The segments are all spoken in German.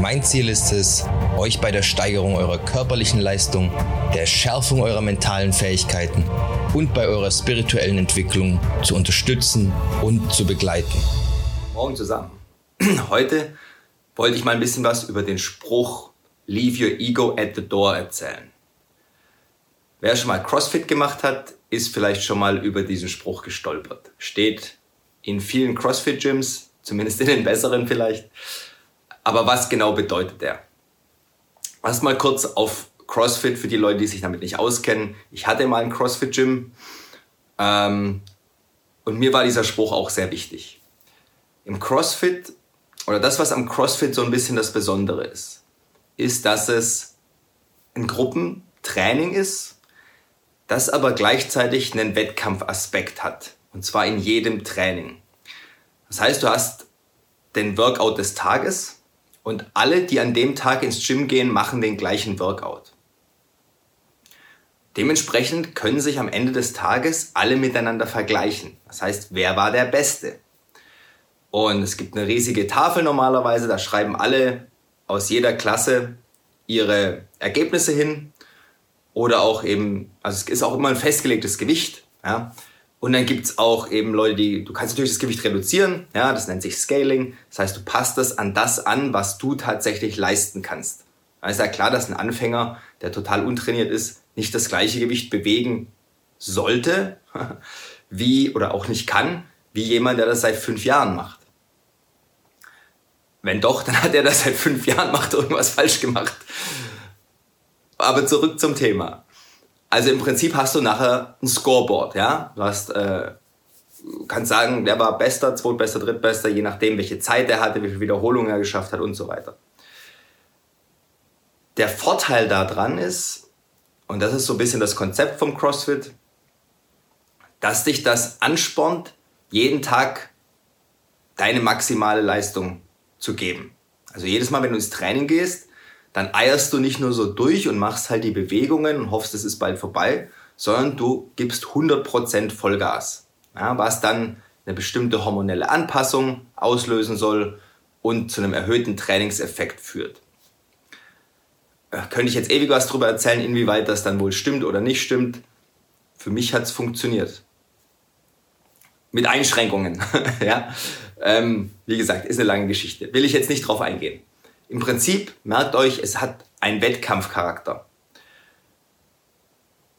Mein Ziel ist es, euch bei der Steigerung eurer körperlichen Leistung, der Schärfung eurer mentalen Fähigkeiten und bei eurer spirituellen Entwicklung zu unterstützen und zu begleiten. Morgen zusammen. Heute wollte ich mal ein bisschen was über den Spruch Leave your ego at the door erzählen. Wer schon mal CrossFit gemacht hat, ist vielleicht schon mal über diesen Spruch gestolpert. Steht in vielen CrossFit-Gyms, zumindest in den besseren vielleicht. Aber was genau bedeutet der? Erstmal kurz auf CrossFit für die Leute, die sich damit nicht auskennen. Ich hatte mal ein CrossFit-Gym ähm, und mir war dieser Spruch auch sehr wichtig. Im CrossFit, oder das, was am CrossFit so ein bisschen das Besondere ist, ist, dass es ein Gruppentraining ist, das aber gleichzeitig einen Wettkampfaspekt hat. Und zwar in jedem Training. Das heißt, du hast den Workout des Tages und alle, die an dem Tag ins Gym gehen, machen den gleichen Workout. Dementsprechend können sich am Ende des Tages alle miteinander vergleichen. Das heißt, wer war der Beste? Und es gibt eine riesige Tafel normalerweise, da schreiben alle aus jeder Klasse ihre Ergebnisse hin. Oder auch eben, also es ist auch immer ein festgelegtes Gewicht. Ja? Und dann gibt's auch eben Leute, die, du kannst natürlich das Gewicht reduzieren, ja, das nennt sich Scaling. Das heißt, du passt es an das an, was du tatsächlich leisten kannst. Da ist ja klar, dass ein Anfänger, der total untrainiert ist, nicht das gleiche Gewicht bewegen sollte, wie, oder auch nicht kann, wie jemand, der das seit fünf Jahren macht. Wenn doch, dann hat er das seit fünf Jahren, macht irgendwas falsch gemacht. Aber zurück zum Thema. Also im Prinzip hast du nachher ein Scoreboard, ja. Du hast, äh, kannst sagen, der war bester, zweitbester, drittbester, je nachdem, welche Zeit er hatte, wie viele Wiederholungen er geschafft hat und so weiter. Der Vorteil daran ist, und das ist so ein bisschen das Konzept vom CrossFit, dass dich das anspornt, jeden Tag deine maximale Leistung zu geben. Also jedes Mal, wenn du ins Training gehst, dann eierst du nicht nur so durch und machst halt die Bewegungen und hoffst, es ist bald vorbei, sondern du gibst 100% Vollgas. Ja, was dann eine bestimmte hormonelle Anpassung auslösen soll und zu einem erhöhten Trainingseffekt führt könnte ich jetzt ewig was darüber erzählen, inwieweit das dann wohl stimmt oder nicht stimmt. Für mich hat es funktioniert. Mit Einschränkungen. ja? Ähm, wie gesagt, ist eine lange Geschichte. Will ich jetzt nicht drauf eingehen. Im Prinzip, merkt euch, es hat einen Wettkampfcharakter.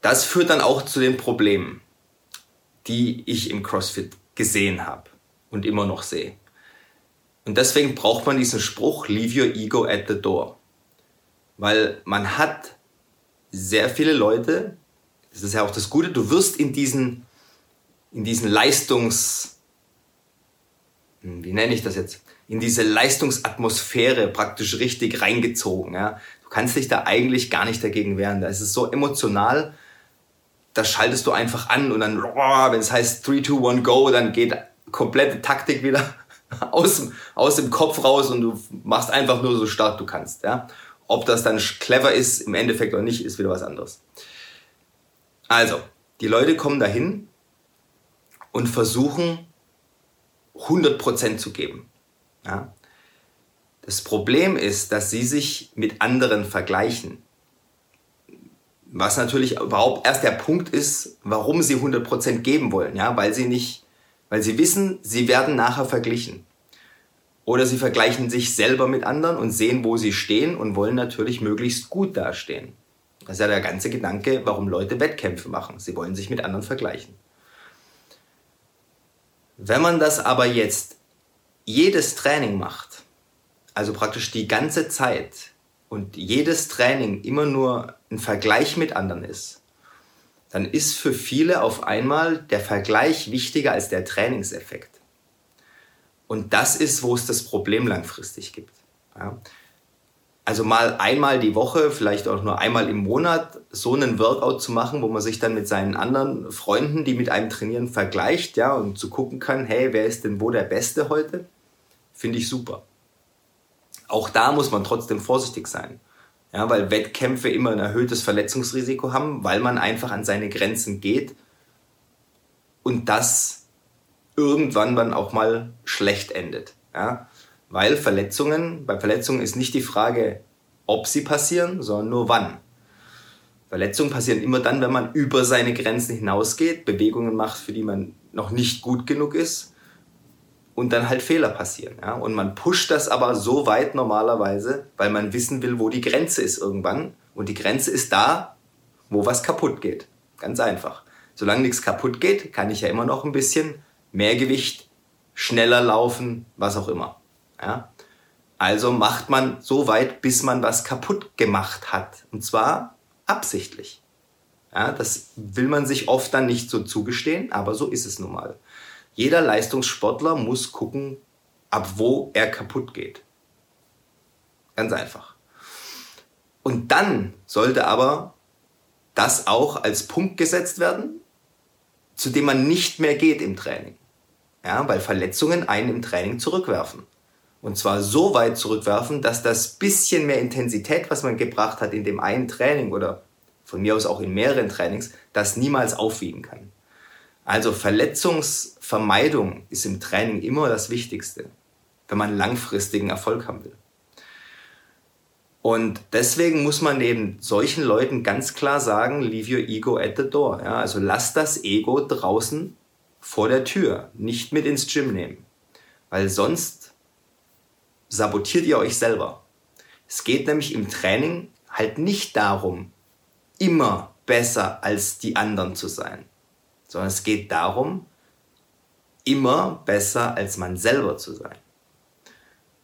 Das führt dann auch zu den Problemen, die ich im CrossFit gesehen habe und immer noch sehe. Und deswegen braucht man diesen Spruch, leave your ego at the door. Weil man hat sehr viele Leute, das ist ja auch das Gute, du wirst in diesen, in diesen Leistungs, hm, wie nenne ich das jetzt, in diese Leistungsatmosphäre praktisch richtig reingezogen. Ja? Du kannst dich da eigentlich gar nicht dagegen wehren. Da ist es so emotional, da schaltest du einfach an und dann, wenn es heißt 3, 2, 1, go, dann geht komplette Taktik wieder aus, aus dem Kopf raus und du machst einfach nur so stark du kannst. Ja? Ob das dann clever ist im Endeffekt oder nicht, ist wieder was anderes. Also, die Leute kommen dahin und versuchen 100% zu geben. Ja? Das Problem ist, dass sie sich mit anderen vergleichen. Was natürlich überhaupt erst der Punkt ist, warum sie 100% geben wollen, ja, weil sie nicht, weil sie wissen, sie werden nachher verglichen. Oder sie vergleichen sich selber mit anderen und sehen, wo sie stehen und wollen natürlich möglichst gut dastehen. Das ist ja der ganze Gedanke, warum Leute Wettkämpfe machen. Sie wollen sich mit anderen vergleichen. Wenn man das aber jetzt jedes Training macht, also praktisch die ganze Zeit und jedes Training immer nur ein Vergleich mit anderen ist, dann ist für viele auf einmal der Vergleich wichtiger als der Trainingseffekt. Und das ist, wo es das Problem langfristig gibt. Ja. Also mal einmal die Woche, vielleicht auch nur einmal im Monat, so einen Workout zu machen, wo man sich dann mit seinen anderen Freunden, die mit einem trainieren, vergleicht, ja, und zu gucken kann, hey, wer ist denn wo der Beste heute? Finde ich super. Auch da muss man trotzdem vorsichtig sein. Ja, weil Wettkämpfe immer ein erhöhtes Verletzungsrisiko haben, weil man einfach an seine Grenzen geht und das irgendwann dann auch mal schlecht endet. Ja? Weil Verletzungen, bei Verletzungen ist nicht die Frage, ob sie passieren, sondern nur wann. Verletzungen passieren immer dann, wenn man über seine Grenzen hinausgeht, Bewegungen macht, für die man noch nicht gut genug ist und dann halt Fehler passieren. Ja? Und man pusht das aber so weit normalerweise, weil man wissen will, wo die Grenze ist irgendwann. Und die Grenze ist da, wo was kaputt geht. Ganz einfach. Solange nichts kaputt geht, kann ich ja immer noch ein bisschen mehr Gewicht, schneller laufen, was auch immer. Ja? Also macht man so weit, bis man was kaputt gemacht hat. Und zwar absichtlich. Ja, das will man sich oft dann nicht so zugestehen, aber so ist es nun mal. Jeder Leistungssportler muss gucken, ab wo er kaputt geht. Ganz einfach. Und dann sollte aber das auch als Punkt gesetzt werden, zu dem man nicht mehr geht im Training. Ja, weil Verletzungen einen im Training zurückwerfen. Und zwar so weit zurückwerfen, dass das bisschen mehr Intensität, was man gebracht hat in dem einen Training oder von mir aus auch in mehreren Trainings, das niemals aufwiegen kann. Also Verletzungsvermeidung ist im Training immer das Wichtigste, wenn man langfristigen Erfolg haben will. Und deswegen muss man eben solchen Leuten ganz klar sagen, leave your ego at the door. Ja, also lasst das Ego draußen vor der Tür, nicht mit ins Gym nehmen. Weil sonst sabotiert ihr euch selber. Es geht nämlich im Training halt nicht darum, immer besser als die anderen zu sein sondern es geht darum, immer besser als man selber zu sein.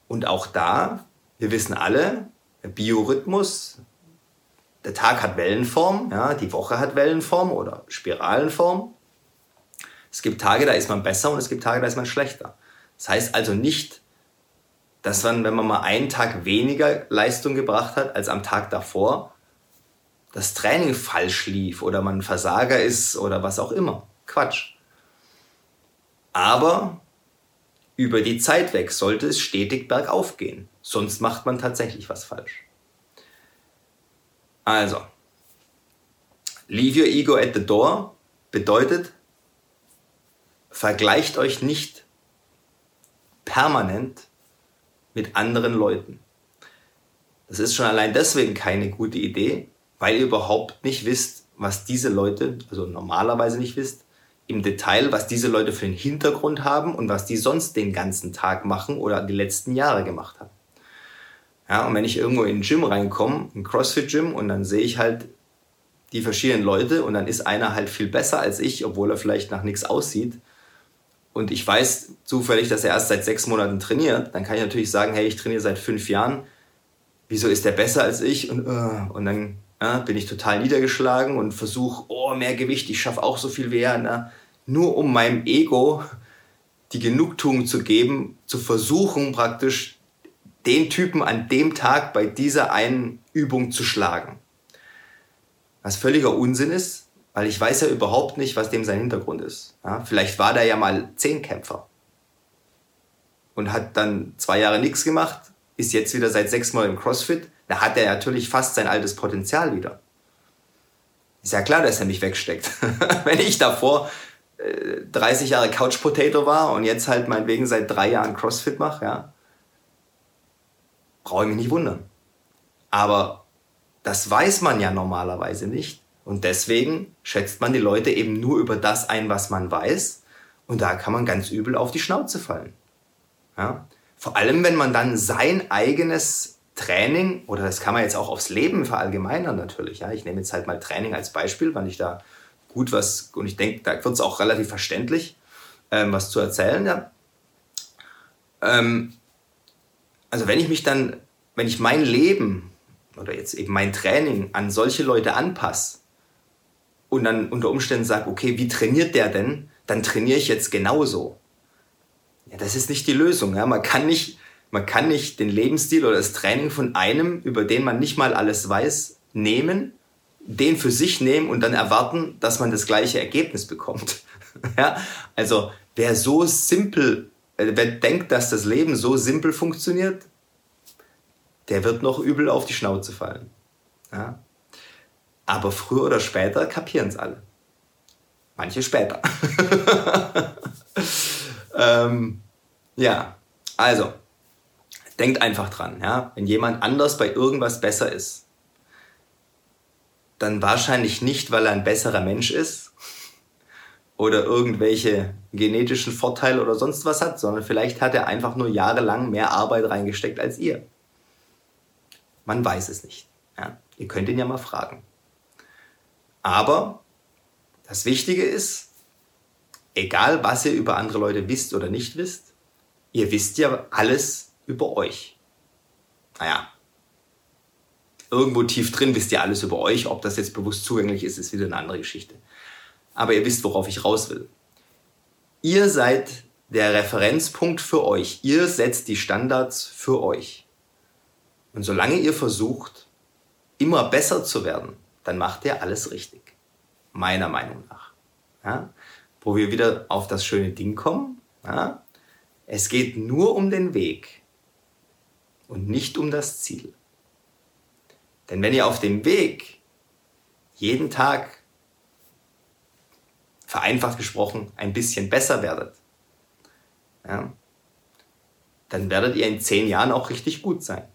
Und auch da, wir wissen alle, Biorhythmus, der Tag hat Wellenform, ja, die Woche hat Wellenform oder Spiralenform. Es gibt Tage, da ist man besser und es gibt Tage, da ist man schlechter. Das heißt also nicht, dass man, wenn man mal einen Tag weniger Leistung gebracht hat als am Tag davor, das Training falsch lief oder man Versager ist oder was auch immer. Quatsch. Aber über die Zeit weg sollte es stetig bergauf gehen. Sonst macht man tatsächlich was falsch. Also, leave your ego at the door bedeutet, vergleicht euch nicht permanent mit anderen Leuten. Das ist schon allein deswegen keine gute Idee, weil ihr überhaupt nicht wisst, was diese Leute, also normalerweise nicht wisst, im Detail, was diese Leute für einen Hintergrund haben und was die sonst den ganzen Tag machen oder die letzten Jahre gemacht haben. Ja, und wenn ich irgendwo in ein Gym reinkomme, ein CrossFit-Gym, und dann sehe ich halt die verschiedenen Leute und dann ist einer halt viel besser als ich, obwohl er vielleicht nach nichts aussieht. Und ich weiß zufällig, dass er erst seit sechs Monaten trainiert, dann kann ich natürlich sagen, hey, ich trainiere seit fünf Jahren. Wieso ist der besser als ich? Und, uh, und dann ja, bin ich total niedergeschlagen und versuche, oh, mehr Gewicht, ich schaffe auch so viel wie er. Ne? Nur um meinem Ego die Genugtuung zu geben, zu versuchen praktisch den Typen an dem Tag bei dieser einen Übung zu schlagen. Was völliger Unsinn ist, weil ich weiß ja überhaupt nicht, was dem sein Hintergrund ist. Ja, vielleicht war der ja mal Zehnkämpfer und hat dann zwei Jahre nichts gemacht, ist jetzt wieder seit sechs Mal im CrossFit da hat er natürlich fast sein altes Potenzial wieder. Ist ja klar, dass er mich wegsteckt. Wenn ich davor äh, 30 Jahre Couch Potato war und jetzt halt meinetwegen seit drei Jahren CrossFit mache, ja, brauche ich mich nicht wundern. Aber das weiß man ja normalerweise nicht. Und deswegen schätzt man die Leute eben nur über das ein, was man weiß. Und da kann man ganz übel auf die Schnauze fallen. Ja? Vor allem, wenn man dann sein eigenes Training, oder das kann man jetzt auch aufs Leben verallgemeinern natürlich. Ja. Ich nehme jetzt halt mal Training als Beispiel, weil ich da gut was, und ich denke, da wird es auch relativ verständlich, ähm, was zu erzählen. Ja. Ähm, also wenn ich mich dann, wenn ich mein Leben oder jetzt eben mein Training an solche Leute anpasse und dann unter Umständen sage, okay, wie trainiert der denn? Dann trainiere ich jetzt genauso. Ja, das ist nicht die Lösung. Ja. Man kann nicht Man kann nicht den Lebensstil oder das Training von einem, über den man nicht mal alles weiß, nehmen, den für sich nehmen und dann erwarten, dass man das gleiche Ergebnis bekommt. ja? Also wer so simpel, äh, wer denkt, dass das Leben so simpel funktioniert, der wird noch übel auf die Schnauze fallen. Ja? Aber früher oder später kapieren es alle. Manche später. ähm, ja, also, denkt einfach dran, ja? wenn jemand anders bei irgendwas besser ist, dann wahrscheinlich nicht, weil er ein besserer Mensch ist oder irgendwelche genetischen Vorteile oder sonst was hat, sondern vielleicht hat er einfach nur jahrelang mehr Arbeit reingesteckt als ihr. Man weiß es nicht. Ja? Ihr könnt ihn ja mal fragen. Aber das Wichtige ist, egal was ihr über andere Leute wisst oder nicht wisst, ihr wisst ja alles über euch. Naja, irgendwo tief drin wisst ihr alles über euch. Ob das jetzt bewusst zugänglich ist, ist wieder eine andere Geschichte. Aber ihr wisst, worauf ich raus will. Ihr seid der Referenzpunkt für euch. Ihr setzt die Standards für euch. Und solange ihr versucht, immer besser zu werden, dann macht ihr alles richtig. Meiner Meinung nach. Ja? Wo wir wieder auf das schöne Ding kommen. Ja? Es geht nur um den Weg und nicht um das Ziel. Denn wenn ihr auf dem Weg jeden Tag, vereinfacht gesprochen, ein bisschen besser werdet, ja, dann werdet ihr in zehn Jahren auch richtig gut sein.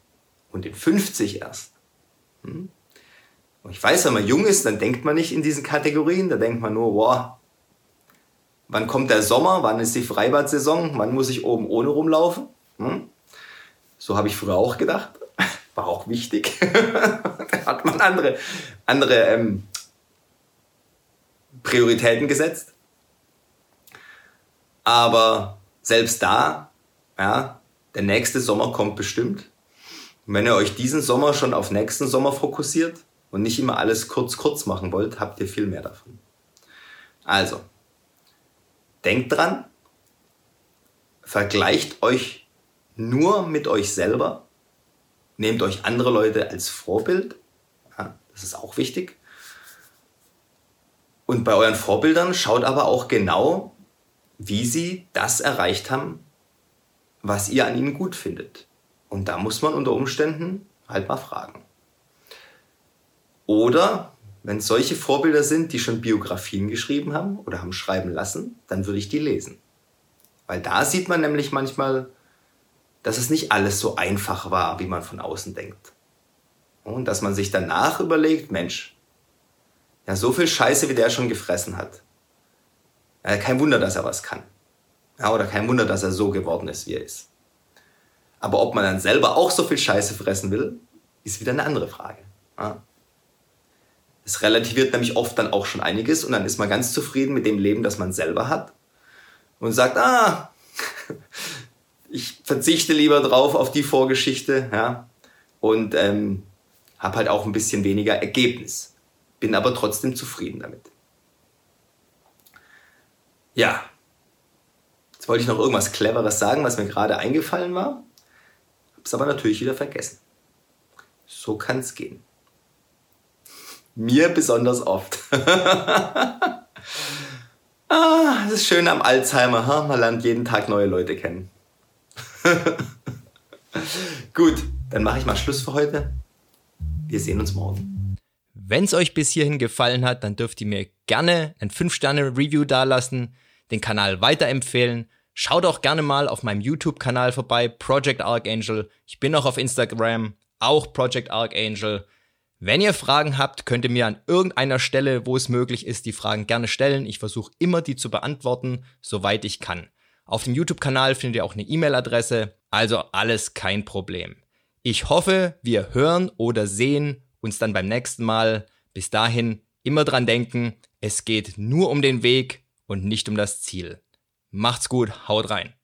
Und in 50 erst. Hm? Und ich weiß, wenn man jung ist, dann denkt man nicht in diesen Kategorien. Da denkt man nur, wow, wann kommt der Sommer? Wann ist die Freibad-Saison? Wann muss ich oben ohne rumlaufen? Hm? So habe ich früher auch gedacht war auch wichtig. da hat man andere, andere ähm, Prioritäten gesetzt. Aber selbst da, ja, der nächste Sommer kommt bestimmt. Und wenn ihr euch diesen Sommer schon auf nächsten Sommer fokussiert und nicht immer alles kurz kurz machen wollt, habt ihr viel mehr davon. Also, denkt dran, vergleicht euch nur mit euch selber Nehmt euch andere Leute als Vorbild. Ja, das ist auch wichtig. Und bei euren Vorbildern schaut aber auch genau, wie sie das erreicht haben, was ihr an ihnen gut findet. Und da muss man unter Umständen halt mal fragen. Oder wenn es solche Vorbilder sind, die schon Biografien geschrieben haben oder haben schreiben lassen, dann würde ich die lesen. Weil da sieht man nämlich manchmal, dass es nicht alles so einfach war, wie man von außen denkt. Und dass man sich danach überlegt, Mensch, ja, so viel Scheiße, wie der schon gefressen hat. Ja, kein Wunder, dass er was kann. Ja, oder kein Wunder, dass er so geworden ist, wie er ist. Aber ob man dann selber auch so viel Scheiße fressen will, ist wieder eine andere Frage. Ja. Es relativiert nämlich oft dann auch schon einiges und dann ist man ganz zufrieden mit dem Leben, das man selber hat und sagt, ah, ich verzichte lieber drauf auf die Vorgeschichte, ja, und ähm, habe halt auch ein bisschen weniger Ergebnis. Bin aber trotzdem zufrieden damit. Ja, jetzt wollte ich noch irgendwas Cleveres sagen, was mir gerade eingefallen war, hab's aber natürlich wieder vergessen. So kann es gehen. Mir besonders oft. ah, das ist schön am Alzheimer, ha? man lernt jeden Tag neue Leute kennen. Gut, dann mache ich mal Schluss für heute. Wir sehen uns morgen. Wenn es euch bis hierhin gefallen hat, dann dürft ihr mir gerne ein 5-Sterne-Review dalassen, den Kanal weiterempfehlen. Schaut auch gerne mal auf meinem YouTube-Kanal vorbei, Project Archangel. Ich bin auch auf Instagram, auch Project Archangel. Wenn ihr Fragen habt, könnt ihr mir an irgendeiner Stelle, wo es möglich ist, die Fragen gerne stellen. Ich versuche immer, die zu beantworten, soweit ich kann. Auf dem YouTube-Kanal findet ihr auch eine E-Mail-Adresse, also alles kein Problem. Ich hoffe, wir hören oder sehen uns dann beim nächsten Mal. Bis dahin immer dran denken, es geht nur um den Weg und nicht um das Ziel. Macht's gut, haut rein.